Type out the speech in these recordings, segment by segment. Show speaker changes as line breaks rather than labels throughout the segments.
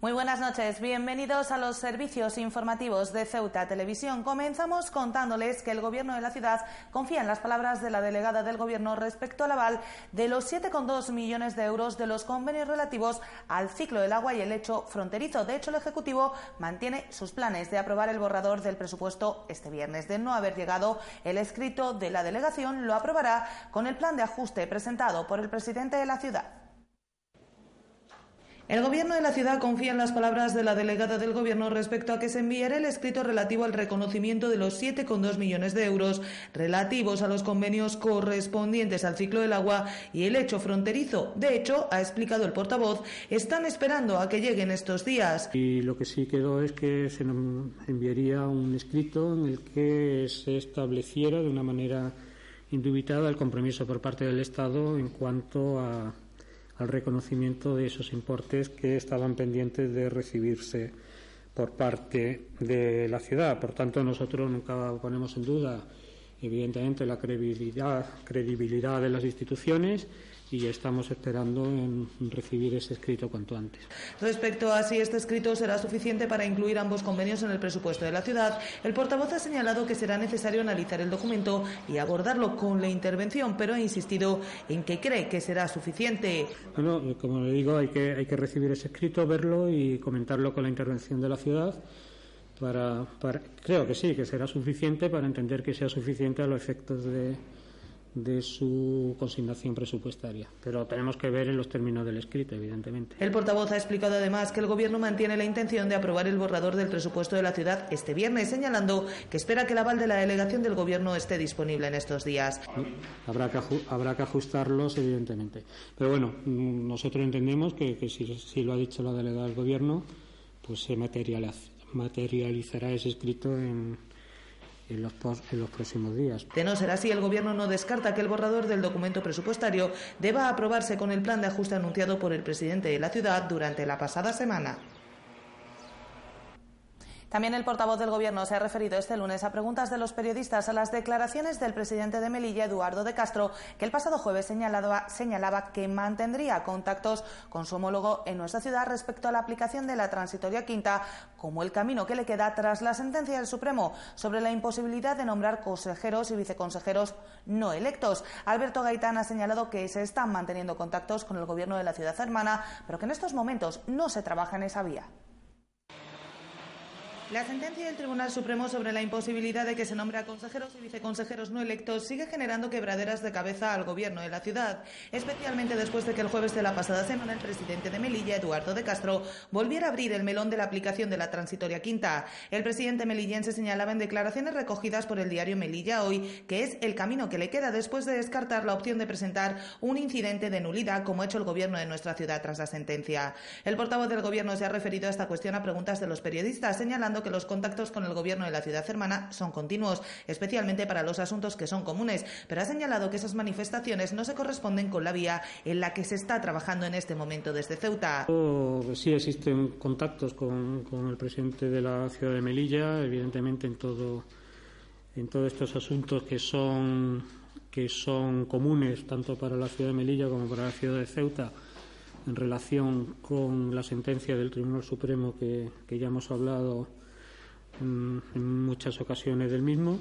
Muy buenas noches, bienvenidos a los servicios informativos de Ceuta Televisión. Comenzamos contándoles que el Gobierno de la ciudad confía en las palabras de la delegada del Gobierno respecto al aval de los 7,2 millones de euros de los convenios relativos al ciclo del agua y el lecho fronterizo. De hecho, el Ejecutivo mantiene sus planes de aprobar el borrador del presupuesto este viernes. De no haber llegado el escrito de la delegación, lo aprobará con el plan de ajuste presentado por el presidente de la ciudad. El Gobierno de la ciudad confía en las palabras de la delegada del Gobierno respecto a que se enviará el escrito relativo al reconocimiento de los 7,2 millones de euros relativos a los convenios correspondientes al ciclo del agua y el hecho fronterizo. De hecho, ha explicado el portavoz, están esperando a que lleguen estos días.
Y lo que sí quedó es que se enviaría un escrito en el que se estableciera de una manera indubitada el compromiso por parte del Estado en cuanto a al reconocimiento de esos importes que estaban pendientes de recibirse por parte de la ciudad. Por tanto, nosotros nunca ponemos en duda, evidentemente, la credibilidad, credibilidad de las instituciones y estamos esperando en recibir ese escrito cuanto antes.
Respecto a si este escrito será suficiente para incluir ambos convenios en el presupuesto de la ciudad, el portavoz ha señalado que será necesario analizar el documento y abordarlo con la intervención, pero ha insistido en que cree que será suficiente.
Bueno, como le digo, hay que, hay que recibir ese escrito, verlo y comentarlo con la intervención de la ciudad. Para, para, creo que sí, que será suficiente para entender que sea suficiente a los efectos de, de su consignación presupuestaria. Pero tenemos que ver en los términos del escrito, evidentemente.
El portavoz ha explicado además que el Gobierno mantiene la intención de aprobar el borrador del presupuesto de la ciudad este viernes, señalando que espera que el aval de la delegación del Gobierno esté disponible en estos días.
Habrá que, habrá que ajustarlos, evidentemente. Pero bueno, nosotros entendemos que, si, si, lo ha dicho la delegada del Gobierno, pues se materializará ese escrito en en los, próximos días.
De no ser así, el Gobierno no descarta que el borrador del documento presupuestario deba aprobarse con el plan de ajuste anunciado por el presidente de la ciudad durante la pasada semana. También el portavoz del Gobierno se ha referido este lunes a preguntas de los periodistas a las declaraciones del presidente de Melilla, Eduardo de Castro, que el pasado jueves señalaba, que mantendría contactos con su homólogo en nuestra ciudad respecto a la aplicación de la transitoria quinta como el camino que le queda tras la sentencia del Supremo sobre la imposibilidad de nombrar consejeros y viceconsejeros no electos. Alberto Gaitán ha señalado que se están manteniendo contactos con el Gobierno de la ciudad hermana, pero que en estos momentos no se trabaja en esa vía. La sentencia del Tribunal Supremo sobre la imposibilidad de que se nombre a consejeros y viceconsejeros no electos sigue generando quebraderas de cabeza al gobierno de la ciudad, especialmente después de que el jueves de la pasada semana el presidente de Melilla, Eduardo de Castro, volviera a abrir el melón de la aplicación de la transitoria quinta. El presidente melillense señalaba en declaraciones recogidas por el diario Melilla hoy que es el camino que le queda después de descartar la opción de presentar un incidente de nulidad como ha hecho el gobierno de nuestra ciudad tras la sentencia. El portavoz del gobierno se ha referido a esta cuestión a preguntas de los periodistas, señalando que los contactos con el gobierno de la ciudad hermana son continuos, especialmente para los asuntos que son comunes, pero ha señalado que esas manifestaciones no se corresponden con la vía en la que se está trabajando en este momento desde Ceuta.
Sí existen contactos con, el presidente de la ciudad de Melilla, evidentemente en todo en todos estos asuntos que son que son comunes tanto para la ciudad de Melilla como para la ciudad de Ceuta en relación con la sentencia del Tribunal Supremo que, que ya hemos hablado en, muchas ocasiones del mismo.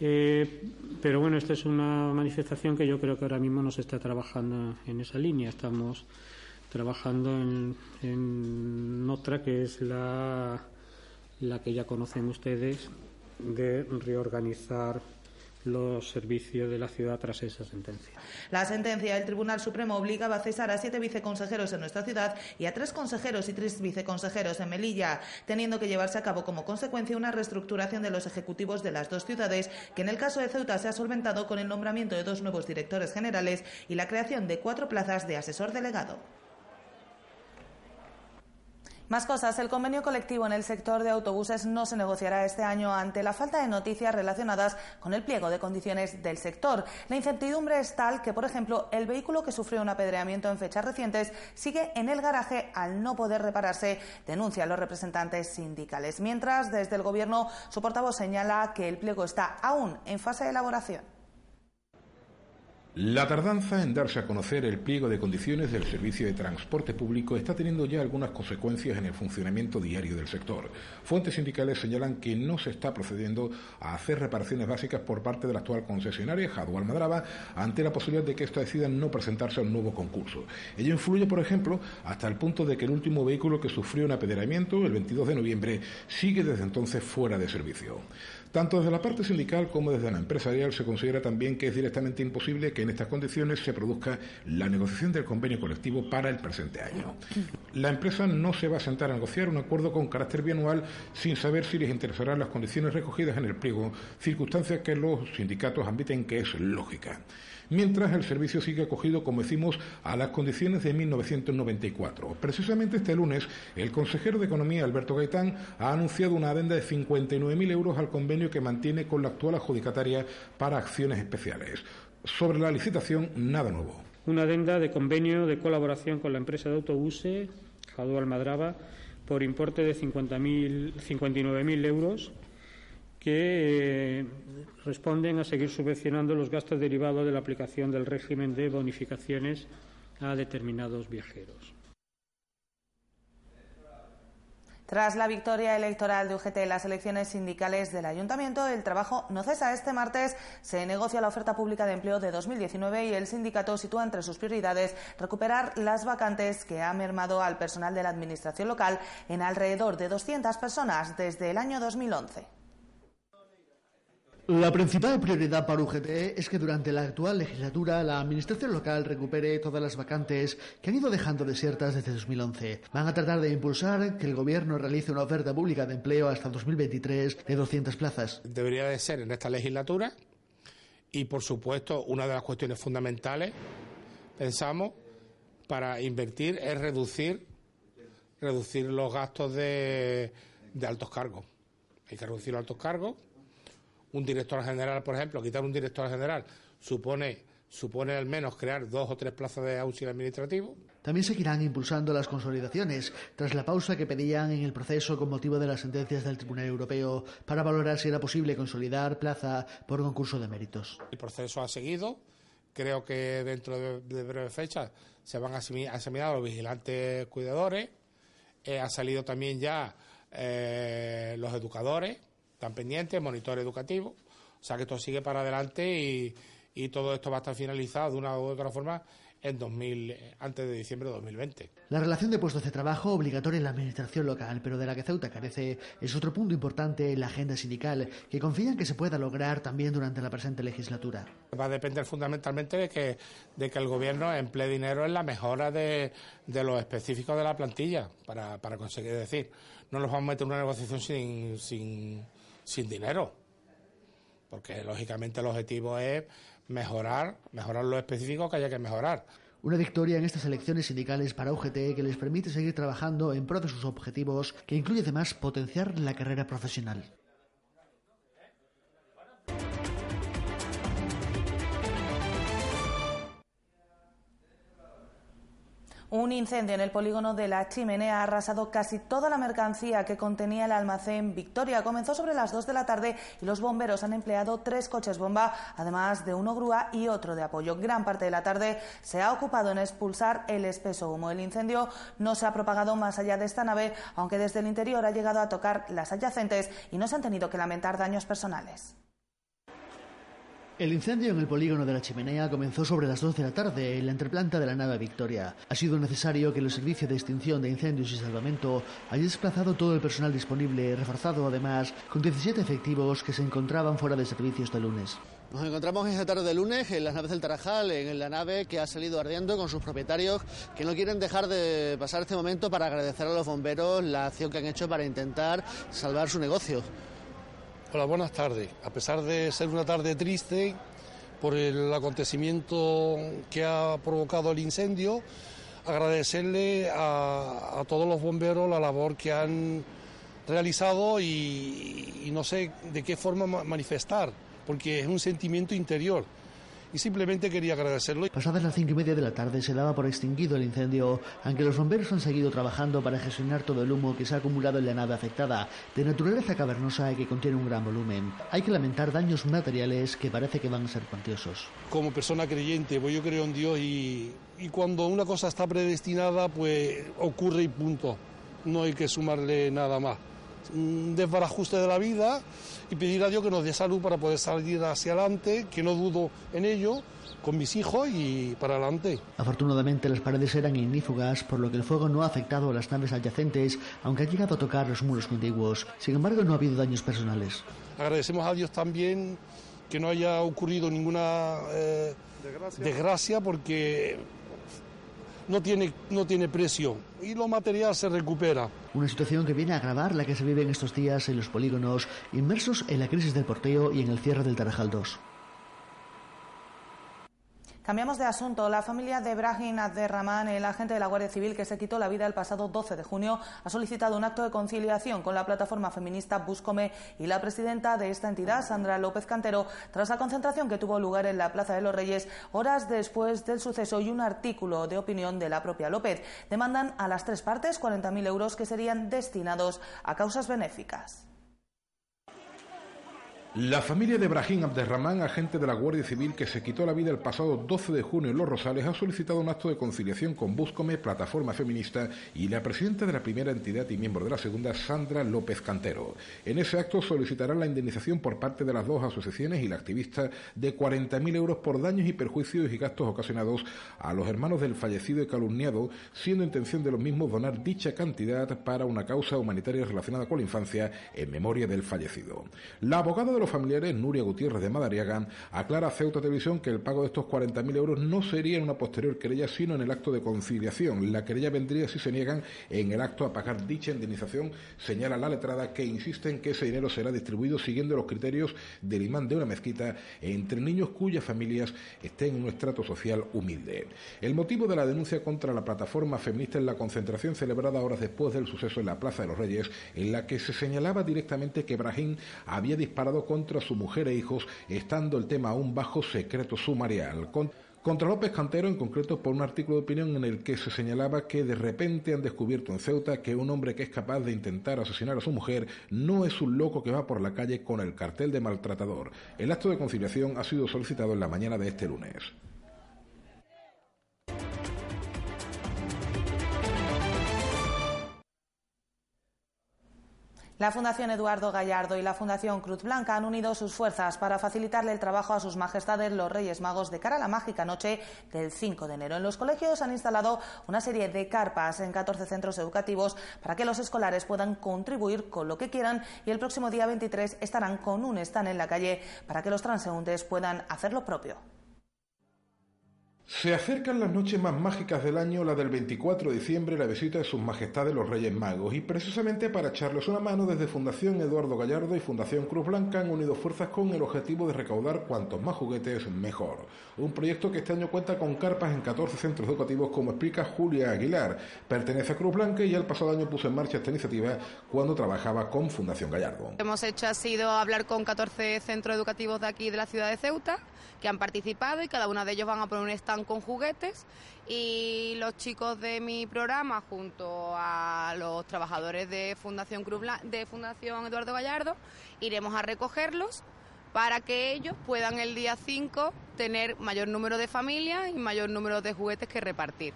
Eh, pero bueno, esta es una manifestación que yo creo que ahora mismo no se está trabajando en esa línea. Estamos trabajando en, otra que es la, la que ya conocen ustedes de reorganizar los servicios de la ciudad tras esa sentencia.
La sentencia del Tribunal Supremo obligaba a cesar a siete viceconsejeros en nuestra ciudad y a tres consejeros y tres viceconsejeros en Melilla, teniendo que llevarse a cabo como consecuencia una reestructuración de los ejecutivos de las dos ciudades, que en el caso de Ceuta se ha solventado con el nombramiento de dos nuevos directores generales y la creación de cuatro plazas de asesor delegado. Más cosas. El convenio colectivo en el sector de autobuses no se negociará este año ante la falta de noticias relacionadas con el pliego de condiciones del sector. La incertidumbre es tal que, por ejemplo, el vehículo que sufrió un apedreamiento en fechas recientes sigue en el garaje al no poder repararse, denuncian los representantes sindicales. Mientras, desde el Gobierno, su portavoz señala que el pliego está aún en fase de elaboración.
La tardanza en darse a conocer el pliego de condiciones del servicio de transporte público está teniendo ya algunas consecuencias en el funcionamiento diario del sector. Fuentes sindicales señalan que no se está procediendo a hacer reparaciones básicas por parte de la actual concesionaria, Jadwal Madraba, ante la posibilidad de que ésta decida no presentarse a un nuevo concurso. Ello influye, por ejemplo, hasta el punto de que el último vehículo que sufrió un apedreamiento, el 22 de noviembre, sigue desde entonces fuera de servicio. Tanto desde la parte sindical como desde la empresarial se considera también que es directamente imposible que en estas condiciones se produzca la negociación del convenio colectivo para el presente año. La empresa no se va a sentar a negociar un acuerdo con carácter bianual sin saber si les interesarán las condiciones recogidas en el pliego, circunstancia que los sindicatos admiten que es lógica mientras el servicio sigue acogido, como decimos, a las condiciones de 1994. Precisamente este lunes, el consejero de Economía, Alberto Gaitán, ha anunciado una adenda de 59.000 euros al convenio que mantiene con la actual adjudicataria para acciones especiales. Sobre la licitación, nada nuevo.
Una adenda de convenio de colaboración con la empresa de autobuses, Jadú Almadraba, por importe de 59.000 euros que eh, responden a seguir subvencionando los gastos derivados de la aplicación del régimen de bonificaciones a determinados viajeros.
Tras la victoria electoral de UGT en las elecciones sindicales del Ayuntamiento, el trabajo no cesa. Este martes se negocia la oferta pública de empleo de 2019 y el sindicato sitúa entre sus prioridades recuperar las vacantes que ha mermado al personal de la Administración local en alrededor de 200 personas desde el año 2011.
La principal prioridad para UGT es que durante la actual legislatura la administración local recupere todas las vacantes que han ido dejando desiertas desde 2011. Van a tratar de impulsar que el gobierno realice una oferta pública de empleo hasta 2023 de 200 plazas.
Debería de ser en esta legislatura y, por supuesto, una de las cuestiones fundamentales, pensamos, para invertir es reducir, reducir los gastos de, de altos cargos. Hay que reducir los altos cargos un director general, por ejemplo, quitar un director general supone supone al menos crear dos o tres plazas de auxilio administrativo.
También seguirán impulsando las consolidaciones, tras la pausa que pedían en el proceso con motivo de las sentencias del Tribunal Europeo para valorar si era posible consolidar plaza por concurso de méritos.
El proceso ha seguido. Creo que dentro de, breve fecha se van a asimilar los vigilantes cuidadores. Eh, ha salido también ya eh, los educadores están pendientes, monitor educativo, o sea que esto sigue para adelante y, y todo esto va a estar finalizado de una u otra forma en 2000, antes de diciembre de 2020.
La relación de puestos de trabajo obligatoria en la administración local, pero de la que Ceuta carece, es otro punto importante en la agenda sindical, que confían que se pueda lograr también durante la presente legislatura.
Va a depender fundamentalmente de que, de que el Gobierno emplee dinero en la mejora de, de los específicos de la plantilla, para, para conseguir decir, no nos vamos a meter en una negociación sin, sin sin dinero. Porque lógicamente el objetivo es mejorar, mejorar lo específico que haya que mejorar.
Una victoria en estas elecciones sindicales para UGT que les permite seguir trabajando en pro de sus objetivos, que incluye además potenciar la carrera profesional.
Un incendio en el polígono de la chimenea ha arrasado casi toda la mercancía que contenía el almacén Victoria. Comenzó sobre las 2 de la tarde y los bomberos han empleado tres coches bomba, además de uno grúa y otro de apoyo. Gran parte de la tarde se ha ocupado en expulsar el espeso humo. El incendio no se ha propagado más allá de esta nave, aunque desde el interior ha llegado a tocar las adyacentes y no se han tenido que lamentar daños personales.
El incendio en el polígono de la chimenea comenzó sobre las 2 de la tarde en la entreplanta de la nave Victoria. Ha sido necesario que el servicio de extinción de incendios y salvamento haya desplazado todo el personal disponible, reforzado además con 17 efectivos que se encontraban fuera de servicio este lunes. Nos encontramos esta tarde de lunes en las naves del Tarajal, en la nave que ha salido ardiendo con sus propietarios que no quieren dejar de pasar este momento para agradecer a los bomberos la acción que han hecho para intentar salvar su negocio.
Hola, buenas tardes. A pesar de ser una tarde triste por el acontecimiento que ha provocado el incendio, agradecerle a, todos los bomberos la labor que han realizado y, y no sé de qué forma manifestar porque es un sentimiento interior y simplemente quería agradecerlo.
Pasadas las cinco y media de la tarde se daba por extinguido el incendio, aunque los bomberos han seguido trabajando para gestionar todo el humo que se ha acumulado en la nave afectada, de naturaleza cavernosa y que contiene un gran volumen. Hay que lamentar daños materiales que parece que van a ser cuantiosos.
Como persona creyente, pues yo creo en Dios y, y cuando una cosa está predestinada, pues ocurre y punto. No hay que sumarle nada más. Un desbarajuste de la vida y pedir a Dios que nos dé salud para poder salir hacia adelante, que no dudo en ello, con mis hijos y para adelante.
Afortunadamente las paredes eran ignífugas, por lo que el fuego no ha afectado a las naves adyacentes, aunque ha llegado a tocar los muros contiguos. Sin embargo, no ha habido daños personales.
Agradecemos a Dios también que no haya ocurrido ninguna eh, desgracia porque no tiene, no tiene precio y lo material se recupera.
Una situación que viene a agravar la que se vive en estos días en los polígonos, inmersos en la crisis del porteo y en el cierre del Tarajal 2.
Cambiamos de asunto. La familia de Brahim Abderrahman, el agente de la Guardia Civil que se quitó la vida el pasado 12 de junio, ha solicitado un acto de conciliación con la plataforma feminista Buscome y la presidenta de esta entidad, Sandra López Cantero, tras la concentración que tuvo lugar en la Plaza de los Reyes horas después del suceso y un artículo de opinión de la propia López. Demandan a las tres partes 40.000 euros que serían destinados a causas benéficas.
La familia de Brahim Abderrahman, agente de la Guardia Civil que se quitó la vida el pasado 12 de junio en Los Rosales, ha solicitado un acto de conciliación con Búscome, plataforma feminista, y la presidenta de la primera entidad y miembro de la segunda, Sandra López Cantero. En ese acto solicitarán la indemnización por parte de las dos asociaciones y la activista de 40.000 euros por daños y perjuicios y gastos ocasionados a los hermanos del fallecido y calumniado, siendo intención de los mismos donar dicha cantidad para una causa humanitaria relacionada con la infancia en memoria del fallecido. La abogada de los familiares, Nuria Gutiérrez de Madariaga, aclara a Ceuta Televisión que el pago de estos 40.000 euros no sería en una posterior querella, sino en el acto de conciliación. La querella vendría si se niegan en el acto a pagar dicha indemnización, señala la letrada que insiste en que ese dinero será distribuido siguiendo los criterios del imán de una mezquita entre niños cuyas familias estén en un estrato social humilde. El motivo de la denuncia contra la plataforma feminista es la concentración celebrada horas después del suceso en la Plaza de los Reyes, en la que se señalaba directamente que Brahim había disparado contra su mujer e hijos, estando el tema aún bajo secreto sumarial. contra López Cantero, en concreto por un artículo de opinión en el que se señalaba que de repente han descubierto en Ceuta que un hombre que es capaz de intentar asesinar a su mujer no es un loco que va por la calle con el cartel de maltratador. El acto de conciliación ha sido solicitado en la mañana de este lunes.
La Fundación Eduardo Gallardo y la Fundación Cruz Blanca han unido sus fuerzas para facilitarle el trabajo a sus majestades los Reyes Magos de cara a la mágica noche del 5 de enero. En los colegios han instalado una serie de carpas en 14 centros educativos para que los escolares puedan contribuir con lo que quieran y el próximo día 23 estarán con un stand en la calle para que los transeúntes puedan hacer lo propio.
Se acercan las noches más mágicas del año, la del 24 de diciembre, la visita de sus majestades los Reyes Magos, y precisamente para echarles una mano desde Fundación Eduardo Gallardo y Fundación Cruz Blanca han unido fuerzas con el objetivo de recaudar cuantos más juguetes mejor. Un proyecto que este año cuenta con carpas en 14 centros educativos, como explica Julia Aguilar. Pertenece a Cruz Blanca y ya el pasado año puso en marcha esta iniciativa cuando trabajaba con Fundación Gallardo.
Lo que hemos hecho ha sido hablar con 14 centros educativos de aquí de la ciudad de Ceuta que han participado y cada uno de ellos van a poner un stand con juguetes y los chicos de mi programa junto a los trabajadores de Fundación Cruz de Fundación Eduardo Gallardo iremos a recogerlos para que ellos puedan el día 5 tener mayor número de familias y mayor número de juguetes que repartir.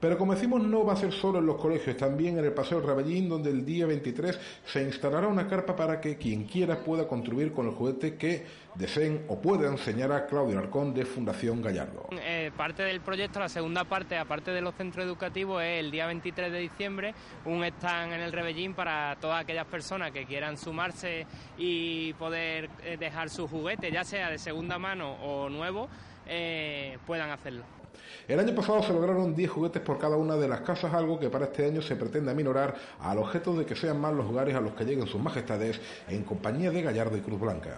Pero como decimos, no va a ser solo en los colegios, también en el Paseo Rabellín, donde el día 23 se instalará una carpa para que quien quiera pueda contribuir con el juguete que deseen o pueda enseñar a Claudio Arcón de Fundación Gallardo.
Eh, parte del proyecto, la segunda parte, aparte de los centros educativos, es el día 23 de diciembre, un stand en el Rebellín para todas aquellas personas que quieran sumarse y poder eh, dejar su juguete, ya sea de segunda mano o nuevo, eh, puedan hacerlo.
El año pasado se lograron 10 juguetes por cada una de las casas, algo que para este año se pretende aminorar al objeto de que sean más los lugares a los que lleguen sus majestades en compañía de Gallardo y Cruz Blanca.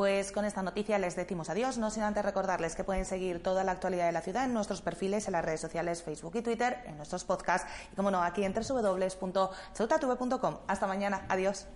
Pues con esta noticia les decimos adiós, no sin antes recordarles que pueden seguir toda la actualidad de la ciudad en nuestros perfiles en las redes sociales Facebook y Twitter, en nuestros podcasts y como no, aquí en www.cheutatv.com. Hasta mañana, adiós.